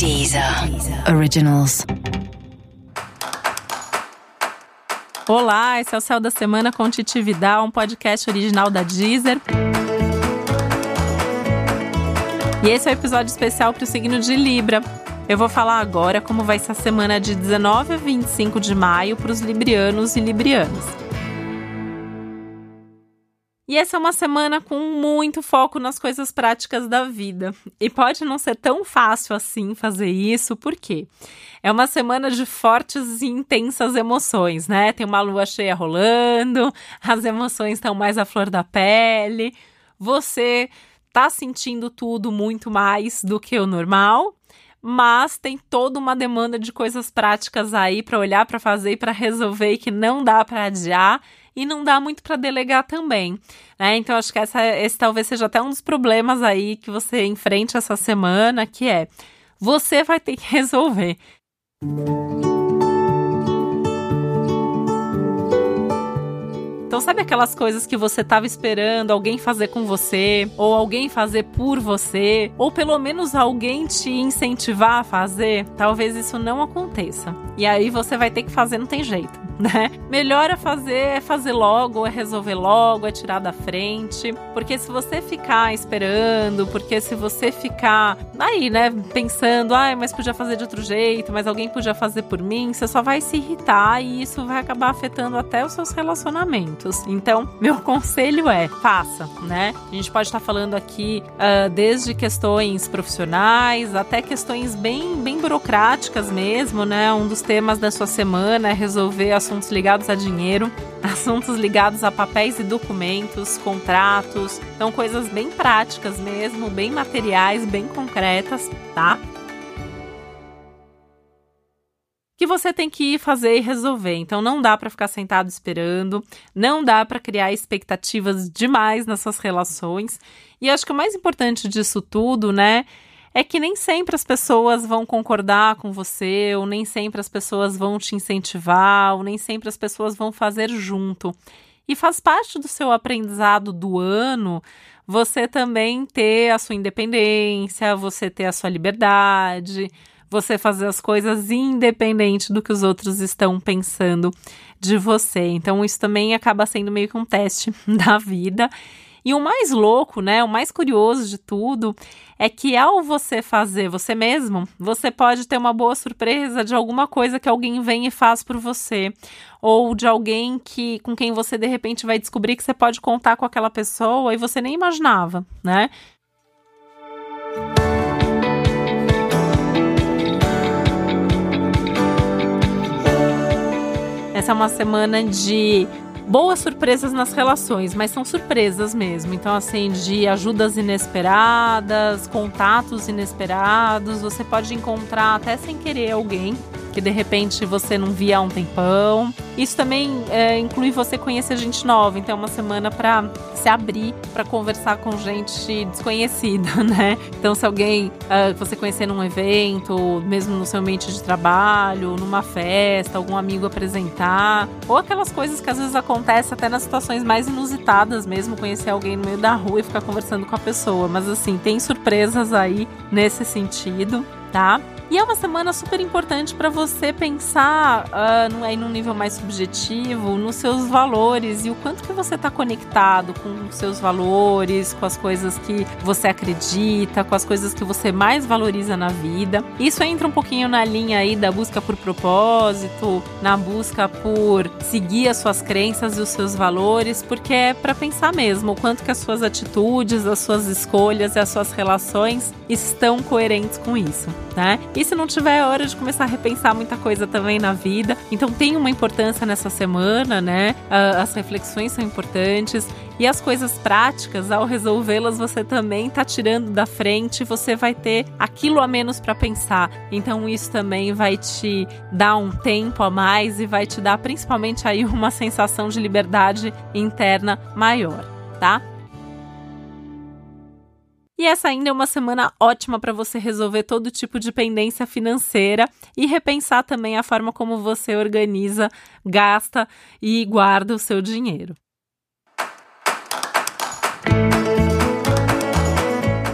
Deezer Originals. Olá, esse é o Céu da Semana com Titi Vidal, um podcast original da Deezer. E esse é o um episódio especial para o signo de Libra. Eu vou falar agora como vai ser a semana de 19 a 25 de maio para os librianos e librianas. E essa é uma semana com muito foco nas coisas práticas da vida. E pode não ser tão fácil assim fazer isso, porque é uma semana de fortes e intensas emoções, né? Tem uma lua cheia rolando, as emoções estão mais à flor da pele, você tá sentindo tudo muito mais do que o normal, mas tem toda uma demanda de coisas práticas aí para olhar, para fazer e para resolver e que não dá para adiar e não dá muito para delegar também. Né? Então, acho que essa, esse talvez seja até um dos problemas aí que você enfrente essa semana, que é você vai ter que resolver. Então, sabe aquelas coisas que você estava esperando alguém fazer com você, ou alguém fazer por você, ou pelo menos alguém te incentivar a fazer? Talvez isso não aconteça. E aí você vai ter que fazer, não tem jeito né? Melhor é fazer, é fazer logo, é resolver logo, é tirar da frente. Porque se você ficar esperando, porque se você ficar aí, né, pensando, ah, mas podia fazer de outro jeito, mas alguém podia fazer por mim, você só vai se irritar e isso vai acabar afetando até os seus relacionamentos. Então, meu conselho é, faça, né? A gente pode estar falando aqui uh, desde questões profissionais até questões bem, bem burocráticas mesmo, né? Um dos temas da sua semana é resolver as assuntos ligados a dinheiro, assuntos ligados a papéis e documentos, contratos, então coisas bem práticas mesmo, bem materiais, bem concretas, tá? que você tem que ir fazer e resolver. Então não dá para ficar sentado esperando, não dá para criar expectativas demais nas suas relações. E acho que o mais importante disso tudo, né, é que nem sempre as pessoas vão concordar com você, ou nem sempre as pessoas vão te incentivar, ou nem sempre as pessoas vão fazer junto. E faz parte do seu aprendizado do ano você também ter a sua independência, você ter a sua liberdade, você fazer as coisas independente do que os outros estão pensando de você. Então, isso também acaba sendo meio que um teste da vida. E o mais louco, né, o mais curioso de tudo, é que ao você fazer você mesmo, você pode ter uma boa surpresa de alguma coisa que alguém vem e faz por você, ou de alguém que com quem você de repente vai descobrir que você pode contar com aquela pessoa e você nem imaginava, né? Essa é uma semana de boas surpresas nas relações, mas são surpresas mesmo. Então, assim, de ajudas inesperadas, contatos inesperados, você pode encontrar até sem querer alguém que de repente você não via há um tempão. Isso também é, inclui você conhecer gente nova, então é uma semana para se abrir para conversar com gente desconhecida, né? Então, se alguém uh, você conhecer num evento, mesmo no seu ambiente de trabalho, numa festa, algum amigo apresentar, ou aquelas coisas que às vezes acontecem até nas situações mais inusitadas mesmo, conhecer alguém no meio da rua e ficar conversando com a pessoa. Mas assim, tem surpresas aí nesse sentido, tá? E é uma semana super importante para você pensar uh, aí nível mais subjetivo nos seus valores e o quanto que você está conectado com os seus valores, com as coisas que você acredita, com as coisas que você mais valoriza na vida. Isso entra um pouquinho na linha aí da busca por propósito, na busca por seguir as suas crenças e os seus valores, porque é para pensar mesmo o quanto que as suas atitudes, as suas escolhas e as suas relações estão coerentes com isso, né? E se não tiver, é hora de começar a repensar muita coisa também na vida. Então tem uma importância nessa semana, né? As reflexões são importantes. E as coisas práticas, ao resolvê-las, você também tá tirando da frente, você vai ter aquilo a menos para pensar. Então isso também vai te dar um tempo a mais e vai te dar principalmente aí uma sensação de liberdade interna maior, tá? E essa ainda é uma semana ótima para você resolver todo tipo de pendência financeira e repensar também a forma como você organiza, gasta e guarda o seu dinheiro.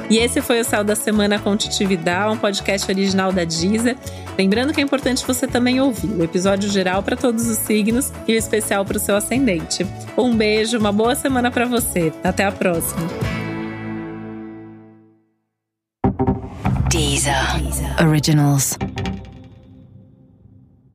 E esse foi o Céu da Semana com Titividade, um podcast original da Deezer. Lembrando que é importante você também ouvir o episódio geral para todos os signos e o especial para o seu ascendente. Um beijo, uma boa semana para você. Até a próxima. Originals.